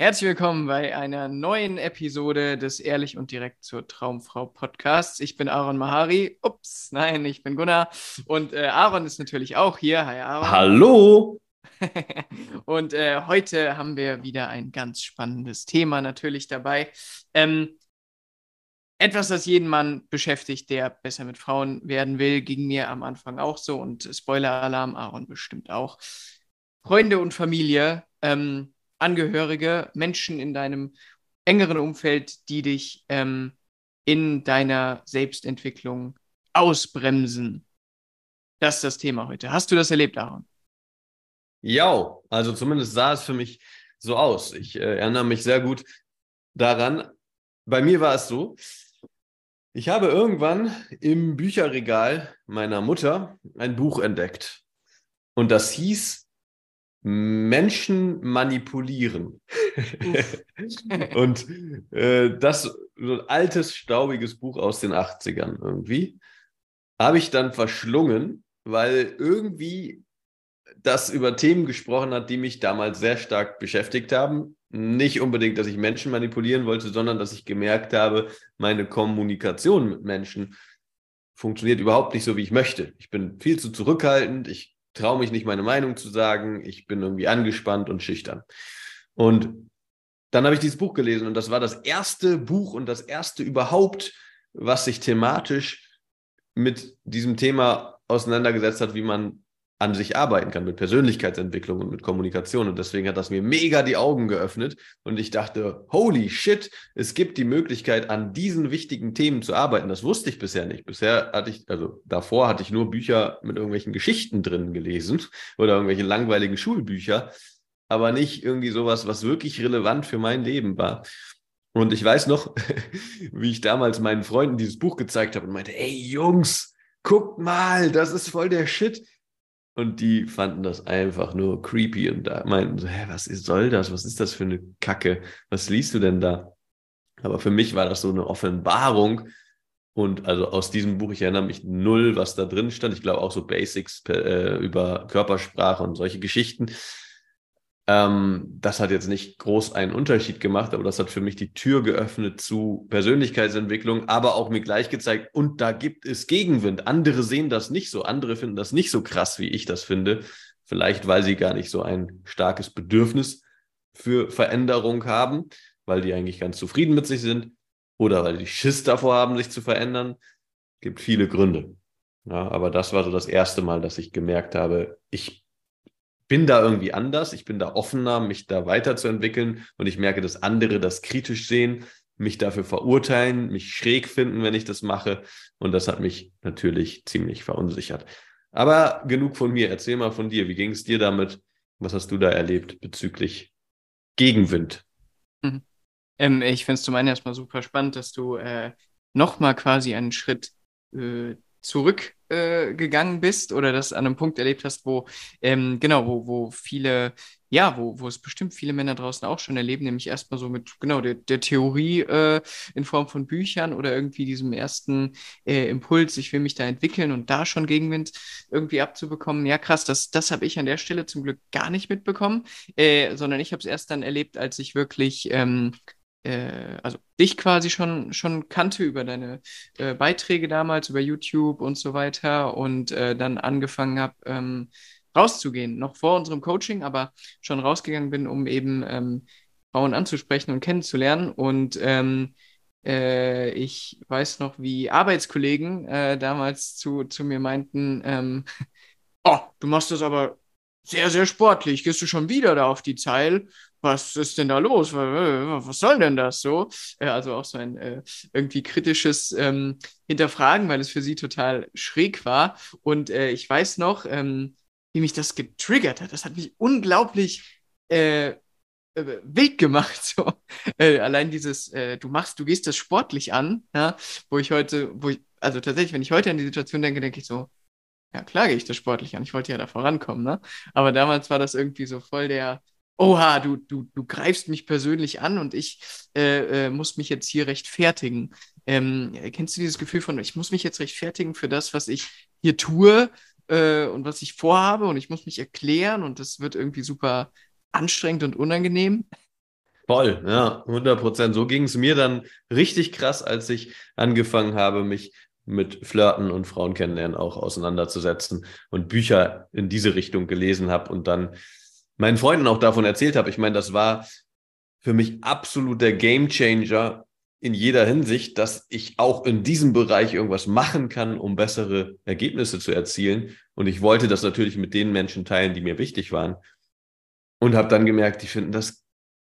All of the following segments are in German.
Herzlich willkommen bei einer neuen Episode des Ehrlich und Direkt zur Traumfrau Podcasts. Ich bin Aaron Mahari. Ups, nein, ich bin Gunnar. Und äh, Aaron ist natürlich auch hier. Hi, Aaron. Hallo. und äh, heute haben wir wieder ein ganz spannendes Thema natürlich dabei. Ähm, etwas, das jeden Mann beschäftigt, der besser mit Frauen werden will, ging mir am Anfang auch so. Und Spoiler-Alarm, Aaron bestimmt auch. Freunde und Familie. Ähm, Angehörige, Menschen in deinem engeren Umfeld, die dich ähm, in deiner Selbstentwicklung ausbremsen. Das ist das Thema heute. Hast du das erlebt, Aaron? Ja, also zumindest sah es für mich so aus. Ich äh, erinnere mich sehr gut daran. Bei mir war es so, ich habe irgendwann im Bücherregal meiner Mutter ein Buch entdeckt. Und das hieß Menschen manipulieren. und äh, das so ein altes, staubiges Buch aus den 80ern irgendwie, habe ich dann verschlungen, weil irgendwie das über Themen gesprochen hat, die mich damals sehr stark beschäftigt haben. Nicht unbedingt, dass ich Menschen manipulieren wollte, sondern dass ich gemerkt habe, meine Kommunikation mit Menschen funktioniert überhaupt nicht so, wie ich möchte. Ich bin viel zu zurückhaltend, ich traue mich nicht, meine Meinung zu sagen. Ich bin irgendwie angespannt und schüchtern. Und dann habe ich dieses Buch gelesen und das war das erste Buch und das erste überhaupt, was sich thematisch mit diesem Thema auseinandergesetzt hat, wie man an sich arbeiten kann mit Persönlichkeitsentwicklung und mit Kommunikation. Und deswegen hat das mir mega die Augen geöffnet. Und ich dachte, holy shit, es gibt die Möglichkeit, an diesen wichtigen Themen zu arbeiten. Das wusste ich bisher nicht. Bisher hatte ich, also davor hatte ich nur Bücher mit irgendwelchen Geschichten drin gelesen oder irgendwelche langweiligen Schulbücher, aber nicht irgendwie sowas, was wirklich relevant für mein Leben war. Und ich weiß noch, wie ich damals meinen Freunden dieses Buch gezeigt habe und meinte, ey Jungs, guckt mal, das ist voll der Shit und die fanden das einfach nur creepy und da meinten so, hä, was ist, soll das? Was ist das für eine Kacke? Was liest du denn da? Aber für mich war das so eine Offenbarung. Und also aus diesem Buch, ich erinnere mich null, was da drin stand. Ich glaube auch so Basics äh, über Körpersprache und solche Geschichten. Ähm, das hat jetzt nicht groß einen Unterschied gemacht, aber das hat für mich die Tür geöffnet zu Persönlichkeitsentwicklung, aber auch mir gleich gezeigt, und da gibt es Gegenwind. Andere sehen das nicht so, andere finden das nicht so krass, wie ich das finde. Vielleicht, weil sie gar nicht so ein starkes Bedürfnis für Veränderung haben, weil die eigentlich ganz zufrieden mit sich sind oder weil die Schiss davor haben, sich zu verändern. Es gibt viele Gründe. Ja, aber das war so das erste Mal, dass ich gemerkt habe, ich bin da irgendwie anders, ich bin da offener, mich da weiterzuentwickeln und ich merke, dass andere das kritisch sehen, mich dafür verurteilen, mich schräg finden, wenn ich das mache und das hat mich natürlich ziemlich verunsichert. Aber genug von mir, erzähl mal von dir, wie ging es dir damit? Was hast du da erlebt bezüglich Gegenwind? Mhm. Ähm, ich finde es zum einen erstmal super spannend, dass du äh, nochmal quasi einen Schritt äh, zurückgegangen äh, bist oder das an einem Punkt erlebt hast, wo, ähm, genau, wo, wo viele, ja, wo, wo es bestimmt viele Männer draußen auch schon erleben, nämlich erstmal so mit, genau, der, der Theorie äh, in Form von Büchern oder irgendwie diesem ersten äh, Impuls, ich will mich da entwickeln und da schon Gegenwind irgendwie abzubekommen. Ja, krass, das, das habe ich an der Stelle zum Glück gar nicht mitbekommen, äh, sondern ich habe es erst dann erlebt, als ich wirklich ähm, äh, also dich quasi schon, schon kannte über deine äh, Beiträge damals, über YouTube und so weiter und äh, dann angefangen habe, ähm, rauszugehen, noch vor unserem Coaching, aber schon rausgegangen bin, um eben ähm, Frauen anzusprechen und kennenzulernen. Und ähm, äh, ich weiß noch, wie Arbeitskollegen äh, damals zu, zu mir meinten, ähm, oh, du machst das aber sehr, sehr sportlich. Gehst du schon wieder da auf die Zeil? Was ist denn da los? Was soll denn das so? Also auch so ein äh, irgendwie kritisches ähm, Hinterfragen, weil es für sie total schräg war. Und äh, ich weiß noch, ähm, wie mich das getriggert hat. Das hat mich unglaublich äh, äh wild gemacht. So. Äh, allein dieses, äh, du machst, du gehst das sportlich an, ja, wo ich heute, wo ich, also tatsächlich, wenn ich heute an die Situation denke, denke ich so, ja, klar gehe ich das sportlich an. Ich wollte ja da vorankommen, ne? Aber damals war das irgendwie so voll der, oha, du, du, du greifst mich persönlich an und ich äh, äh, muss mich jetzt hier rechtfertigen. Ähm, kennst du dieses Gefühl von, ich muss mich jetzt rechtfertigen für das, was ich hier tue äh, und was ich vorhabe und ich muss mich erklären und das wird irgendwie super anstrengend und unangenehm? Voll, ja, 100 Prozent. So ging es mir dann richtig krass, als ich angefangen habe, mich mit Flirten und Frauen kennenlernen auch auseinanderzusetzen und Bücher in diese Richtung gelesen habe und dann meinen Freunden auch davon erzählt habe. Ich meine, das war für mich absolut der Gamechanger in jeder Hinsicht, dass ich auch in diesem Bereich irgendwas machen kann, um bessere Ergebnisse zu erzielen. Und ich wollte das natürlich mit den Menschen teilen, die mir wichtig waren. Und habe dann gemerkt, die finden das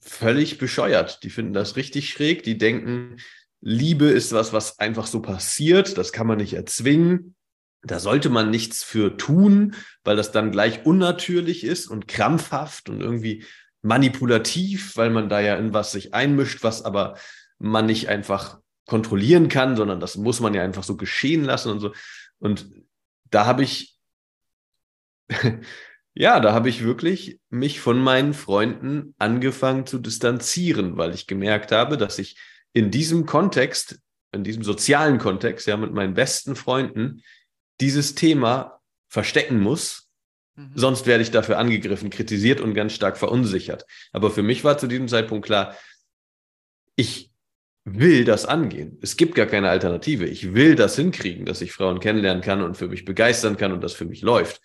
völlig bescheuert. Die finden das richtig schräg. Die denken, Liebe ist was, was einfach so passiert. Das kann man nicht erzwingen. Da sollte man nichts für tun, weil das dann gleich unnatürlich ist und krampfhaft und irgendwie manipulativ, weil man da ja in was sich einmischt, was aber man nicht einfach kontrollieren kann, sondern das muss man ja einfach so geschehen lassen und so. Und da habe ich, ja, da habe ich wirklich mich von meinen Freunden angefangen zu distanzieren, weil ich gemerkt habe, dass ich in diesem Kontext, in diesem sozialen Kontext, ja, mit meinen besten Freunden, dieses Thema verstecken muss. Mhm. Sonst werde ich dafür angegriffen, kritisiert und ganz stark verunsichert. Aber für mich war zu diesem Zeitpunkt klar, ich will das angehen. Es gibt gar keine Alternative. Ich will das hinkriegen, dass ich Frauen kennenlernen kann und für mich begeistern kann und das für mich läuft.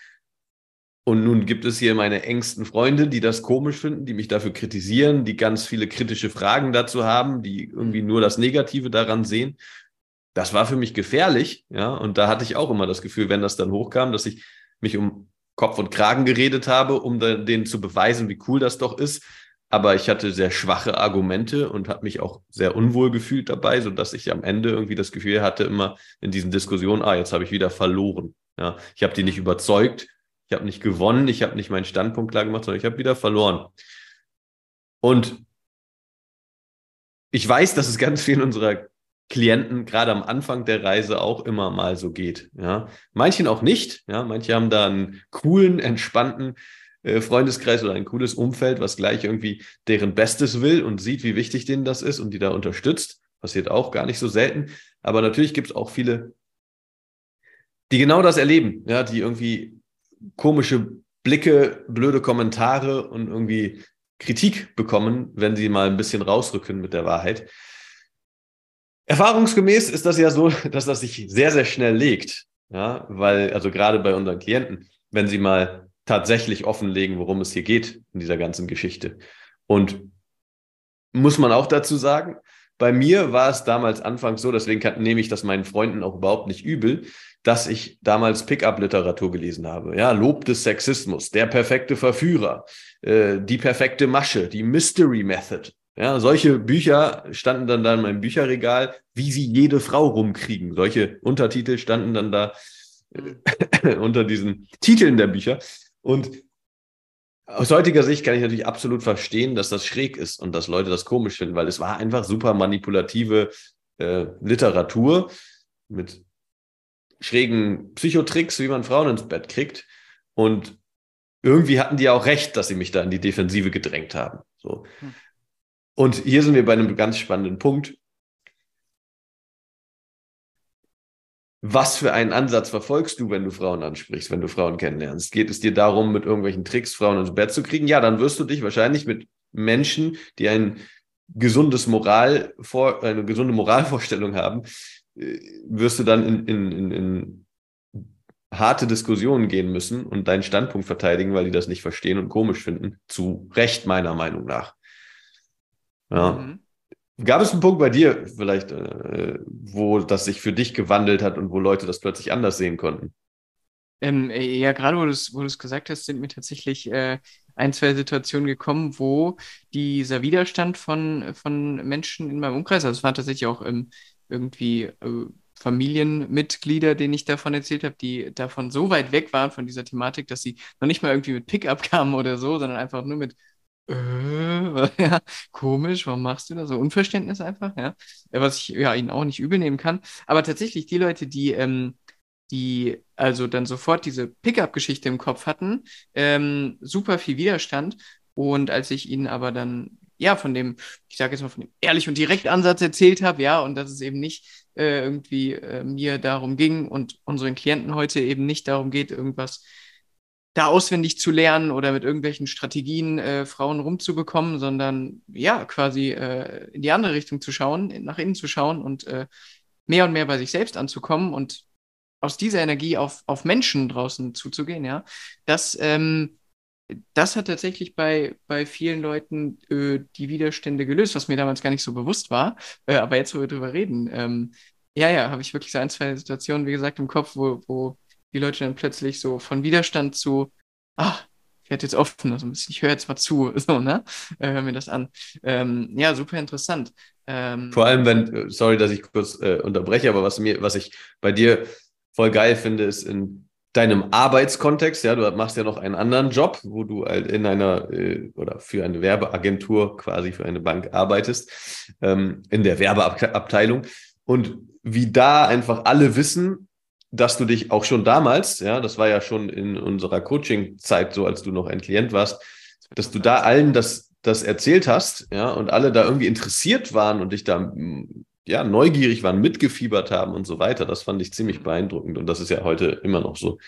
Und nun gibt es hier meine engsten Freunde, die das komisch finden, die mich dafür kritisieren, die ganz viele kritische Fragen dazu haben, die irgendwie nur das Negative daran sehen. Das war für mich gefährlich, ja. Und da hatte ich auch immer das Gefühl, wenn das dann hochkam, dass ich mich um Kopf und Kragen geredet habe, um denen zu beweisen, wie cool das doch ist. Aber ich hatte sehr schwache Argumente und habe mich auch sehr unwohl gefühlt dabei, sodass ich am Ende irgendwie das Gefühl hatte, immer in diesen Diskussionen, ah, jetzt habe ich wieder verloren. Ja, ich habe die nicht überzeugt, ich habe nicht gewonnen, ich habe nicht meinen Standpunkt klar gemacht, sondern ich habe wieder verloren. Und ich weiß, dass es ganz vielen unserer Klienten gerade am Anfang der Reise auch immer mal so geht. Ja, manchen auch nicht. Ja, manche haben da einen coolen, entspannten äh, Freundeskreis oder ein cooles Umfeld, was gleich irgendwie deren Bestes will und sieht, wie wichtig denen das ist und die da unterstützt. Passiert auch gar nicht so selten. Aber natürlich gibt es auch viele, die genau das erleben, ja, die irgendwie komische Blicke, blöde Kommentare und irgendwie Kritik bekommen, wenn sie mal ein bisschen rausrücken mit der Wahrheit. Erfahrungsgemäß ist das ja so, dass das sich sehr, sehr schnell legt. Ja, weil, also gerade bei unseren Klienten, wenn sie mal tatsächlich offenlegen, worum es hier geht in dieser ganzen Geschichte. Und muss man auch dazu sagen, bei mir war es damals anfangs so, deswegen kann, nehme ich das meinen Freunden auch überhaupt nicht übel dass ich damals Pickup-Literatur gelesen habe. Ja, Lob des Sexismus, der perfekte Verführer, äh, die perfekte Masche, die Mystery Method. Ja, solche Bücher standen dann da in meinem Bücherregal, wie sie jede Frau rumkriegen. Solche Untertitel standen dann da äh, unter diesen Titeln der Bücher. Und aus heutiger Sicht kann ich natürlich absolut verstehen, dass das schräg ist und dass Leute das komisch finden, weil es war einfach super manipulative äh, Literatur mit schrägen Psychotricks, wie man Frauen ins Bett kriegt. Und irgendwie hatten die auch recht, dass sie mich da in die Defensive gedrängt haben. So. Und hier sind wir bei einem ganz spannenden Punkt. Was für einen Ansatz verfolgst du, wenn du Frauen ansprichst, wenn du Frauen kennenlernst? Geht es dir darum, mit irgendwelchen Tricks Frauen ins Bett zu kriegen? Ja, dann wirst du dich wahrscheinlich mit Menschen, die ein gesundes Moral eine gesunde Moralvorstellung haben, wirst du dann in, in, in, in harte Diskussionen gehen müssen und deinen Standpunkt verteidigen, weil die das nicht verstehen und komisch finden. Zu Recht, meiner Meinung nach. Ja. Mhm. Gab es einen Punkt bei dir vielleicht, äh, wo das sich für dich gewandelt hat und wo Leute das plötzlich anders sehen konnten? Ähm, ja, gerade wo du es wo gesagt hast, sind mir tatsächlich äh, ein, zwei Situationen gekommen, wo dieser Widerstand von, von Menschen in meinem Umkreis, also es war tatsächlich auch im irgendwie äh, Familienmitglieder, denen ich davon erzählt habe, die davon so weit weg waren von dieser Thematik, dass sie noch nicht mal irgendwie mit Pickup kamen oder so, sondern einfach nur mit äh, ja, komisch, warum machst du das? So Unverständnis einfach, ja. Was ich ja ihnen auch nicht übel nehmen kann. Aber tatsächlich, die Leute, die ähm, die also dann sofort diese Pickup-Geschichte im Kopf hatten, ähm, super viel Widerstand. Und als ich ihnen aber dann, ja, von dem, ich sage jetzt mal, von dem ehrlich und direkt Ansatz erzählt habe, ja, und dass es eben nicht äh, irgendwie äh, mir darum ging und unseren Klienten heute eben nicht darum geht, irgendwas da auswendig zu lernen oder mit irgendwelchen Strategien äh, Frauen rumzubekommen, sondern ja, quasi äh, in die andere Richtung zu schauen, nach innen zu schauen und äh, mehr und mehr bei sich selbst anzukommen und aus dieser Energie auf, auf Menschen draußen zuzugehen, ja, das, ähm, das hat tatsächlich bei, bei vielen Leuten äh, die Widerstände gelöst, was mir damals gar nicht so bewusst war. Äh, aber jetzt, wo wir drüber reden, ähm, ja, ja, habe ich wirklich so ein, zwei Situationen, wie gesagt, im Kopf, wo, wo die Leute dann plötzlich so von Widerstand zu, ach, ich werde jetzt offen, also ich höre jetzt mal zu, so, ne? Äh, hör mir das an. Ähm, ja, super interessant. Ähm, Vor allem, wenn, sorry, dass ich kurz äh, unterbreche, aber was mir, was ich bei dir voll geil finde, ist in deinem Arbeitskontext, ja, du machst ja noch einen anderen Job, wo du halt in einer äh, oder für eine Werbeagentur quasi für eine Bank arbeitest, ähm, in der Werbeabteilung und wie da einfach alle wissen, dass du dich auch schon damals, ja, das war ja schon in unserer Coaching-Zeit so, als du noch ein Klient warst, dass du da allen das, das erzählt hast, ja, und alle da irgendwie interessiert waren und dich da, ja, neugierig waren, mitgefiebert haben und so weiter. Das fand ich ziemlich beeindruckend und das ist ja heute immer noch so.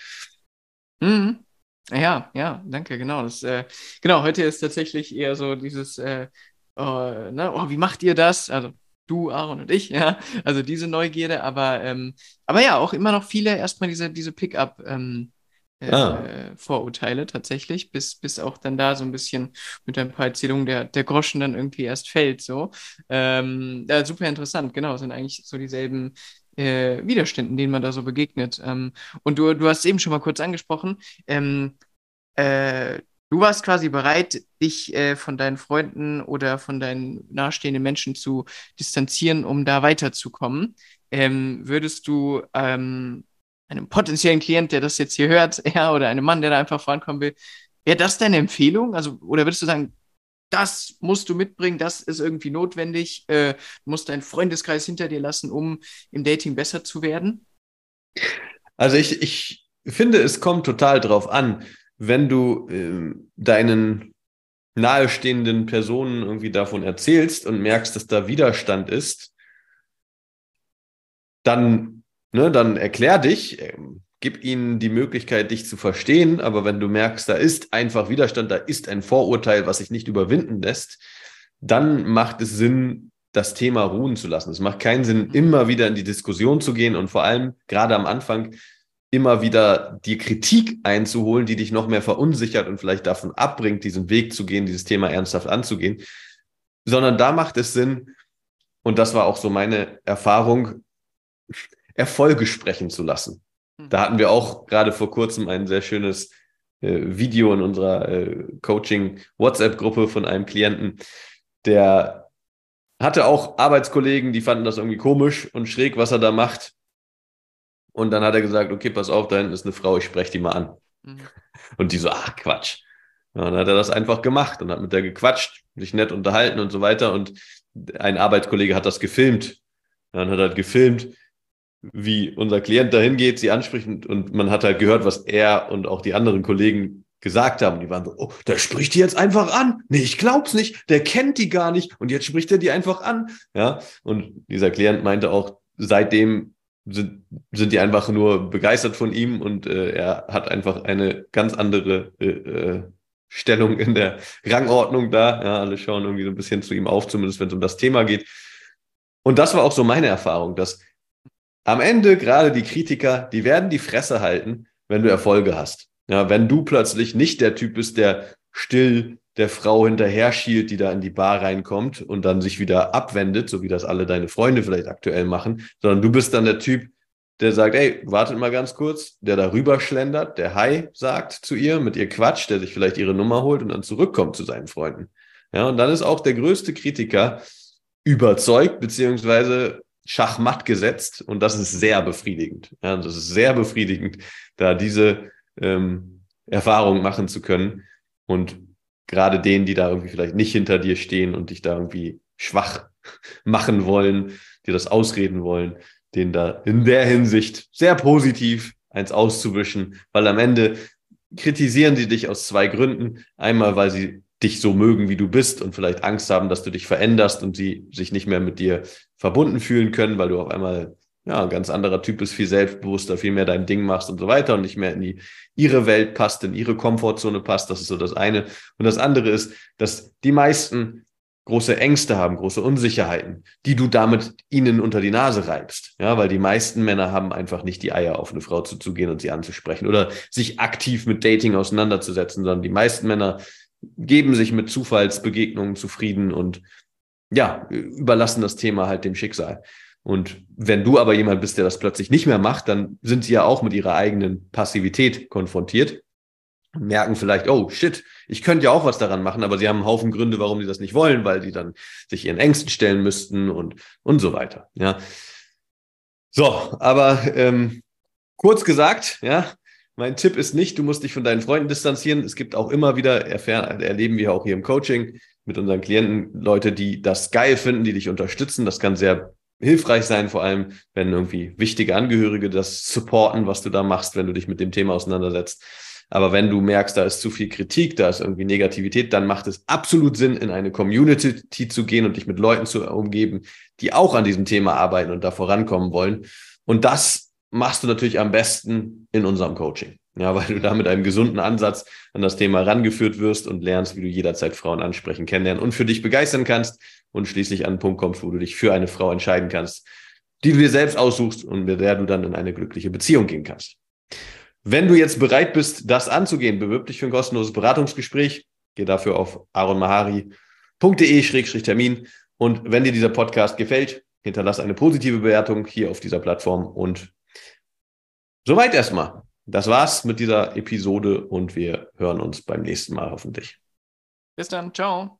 Mhm. Ja, ja, danke, genau. Das, äh, genau, heute ist tatsächlich eher so dieses, äh, oh, ne, oh, wie macht ihr das? Also du, Aaron und ich, ja, also diese Neugierde, aber, ähm, aber ja, auch immer noch viele erstmal diese, diese Pickup, ähm, äh, ah. Vorurteile tatsächlich, bis, bis auch dann da so ein bisschen mit ein paar Erzählungen der, der Groschen dann irgendwie erst fällt, so. Ähm, ja, super interessant, genau, sind eigentlich so dieselben äh, Widerständen, denen man da so begegnet. Ähm, und du, du hast es eben schon mal kurz angesprochen, ähm, äh, Du warst quasi bereit, dich äh, von deinen Freunden oder von deinen nahestehenden Menschen zu distanzieren, um da weiterzukommen. Ähm, würdest du ähm, einem potenziellen Klient, der das jetzt hier hört, ja, oder einem Mann, der da einfach vorankommen will, wäre das deine Empfehlung? Also, oder würdest du sagen, das musst du mitbringen, das ist irgendwie notwendig, äh, du musst deinen Freundeskreis hinter dir lassen, um im Dating besser zu werden? Also ich, ich finde, es kommt total drauf an wenn du äh, deinen nahestehenden Personen irgendwie davon erzählst und merkst, dass da Widerstand ist, dann, ne, dann erklär dich, äh, gib ihnen die Möglichkeit, dich zu verstehen. Aber wenn du merkst, da ist einfach Widerstand, da ist ein Vorurteil, was sich nicht überwinden lässt, dann macht es Sinn, das Thema ruhen zu lassen. Es macht keinen Sinn, immer wieder in die Diskussion zu gehen und vor allem gerade am Anfang immer wieder die Kritik einzuholen, die dich noch mehr verunsichert und vielleicht davon abbringt, diesen Weg zu gehen, dieses Thema ernsthaft anzugehen, sondern da macht es Sinn, und das war auch so meine Erfahrung, Erfolge sprechen zu lassen. Hm. Da hatten wir auch gerade vor kurzem ein sehr schönes äh, Video in unserer äh, Coaching-WhatsApp-Gruppe von einem Klienten, der hatte auch Arbeitskollegen, die fanden das irgendwie komisch und schräg, was er da macht. Und dann hat er gesagt, okay, pass auf, da hinten ist eine Frau, ich spreche die mal an. Mhm. Und die so, ach Quatsch. Ja, dann hat er das einfach gemacht und hat mit der gequatscht, sich nett unterhalten und so weiter. Und ein Arbeitskollege hat das gefilmt. Dann hat er halt gefilmt, wie unser Klient dahin geht, sie anspricht und man hat halt gehört, was er und auch die anderen Kollegen gesagt haben. Die waren so, oh, der spricht die jetzt einfach an. Nee, ich glaub's nicht. Der kennt die gar nicht. Und jetzt spricht er die einfach an. Ja. Und dieser Klient meinte auch, seitdem sind, sind die einfach nur begeistert von ihm und äh, er hat einfach eine ganz andere äh, äh, Stellung in der Rangordnung da. Ja, alle schauen irgendwie so ein bisschen zu ihm auf, zumindest wenn es um das Thema geht. Und das war auch so meine Erfahrung, dass am Ende gerade die Kritiker, die werden die Fresse halten, wenn du Erfolge hast. Ja, wenn du plötzlich nicht der Typ bist, der still der Frau hinterher schielt, die da in die Bar reinkommt und dann sich wieder abwendet, so wie das alle deine Freunde vielleicht aktuell machen, sondern du bist dann der Typ, der sagt, ey, wartet mal ganz kurz, der da rüber schlendert, der Hi sagt zu ihr, mit ihr quatscht, der sich vielleicht ihre Nummer holt und dann zurückkommt zu seinen Freunden. Ja, und dann ist auch der größte Kritiker überzeugt, beziehungsweise Schachmatt gesetzt und das ist sehr befriedigend. Ja, das ist sehr befriedigend, da diese ähm, Erfahrung machen zu können und gerade denen, die da irgendwie vielleicht nicht hinter dir stehen und dich da irgendwie schwach machen wollen, dir das ausreden wollen, den da in der Hinsicht sehr positiv eins auszuwischen, weil am Ende kritisieren sie dich aus zwei Gründen. Einmal, weil sie dich so mögen, wie du bist und vielleicht Angst haben, dass du dich veränderst und sie sich nicht mehr mit dir verbunden fühlen können, weil du auf einmal ja, ein ganz anderer Typ bist, viel selbstbewusster, viel mehr dein Ding machst und so weiter und nicht mehr in die, ihre Welt passt, in ihre Komfortzone passt. Das ist so das eine. Und das andere ist, dass die meisten große Ängste haben, große Unsicherheiten, die du damit ihnen unter die Nase reibst. Ja, weil die meisten Männer haben einfach nicht die Eier, auf eine Frau zuzugehen und sie anzusprechen oder sich aktiv mit Dating auseinanderzusetzen, sondern die meisten Männer geben sich mit Zufallsbegegnungen zufrieden und ja, überlassen das Thema halt dem Schicksal. Und wenn du aber jemand bist, der das plötzlich nicht mehr macht, dann sind sie ja auch mit ihrer eigenen Passivität konfrontiert und merken vielleicht, oh shit, ich könnte ja auch was daran machen, aber sie haben einen Haufen Gründe, warum sie das nicht wollen, weil sie dann sich ihren Ängsten stellen müssten und, und so weiter. Ja. So, aber ähm, kurz gesagt, ja, mein Tipp ist nicht, du musst dich von deinen Freunden distanzieren. Es gibt auch immer wieder, erleben wir auch hier im Coaching mit unseren Klienten, Leute, die das geil finden, die dich unterstützen. Das kann sehr hilfreich sein, vor allem wenn irgendwie wichtige Angehörige das supporten, was du da machst, wenn du dich mit dem Thema auseinandersetzt. Aber wenn du merkst, da ist zu viel Kritik, da ist irgendwie Negativität, dann macht es absolut Sinn, in eine Community zu gehen und dich mit Leuten zu umgeben, die auch an diesem Thema arbeiten und da vorankommen wollen. Und das machst du natürlich am besten in unserem Coaching. Ja, weil du da mit einem gesunden Ansatz an das Thema rangeführt wirst und lernst, wie du jederzeit Frauen ansprechen, kennenlernen und für dich begeistern kannst und schließlich an einen Punkt kommst, wo du dich für eine Frau entscheiden kannst, die du dir selbst aussuchst und mit der du dann in eine glückliche Beziehung gehen kannst. Wenn du jetzt bereit bist, das anzugehen, bewirb dich für ein kostenloses Beratungsgespräch. Geh dafür auf aronmahari.de-termin. Und wenn dir dieser Podcast gefällt, hinterlass eine positive Bewertung hier auf dieser Plattform. Und soweit erstmal. Das war's mit dieser Episode und wir hören uns beim nächsten Mal hoffentlich. Bis dann. Ciao.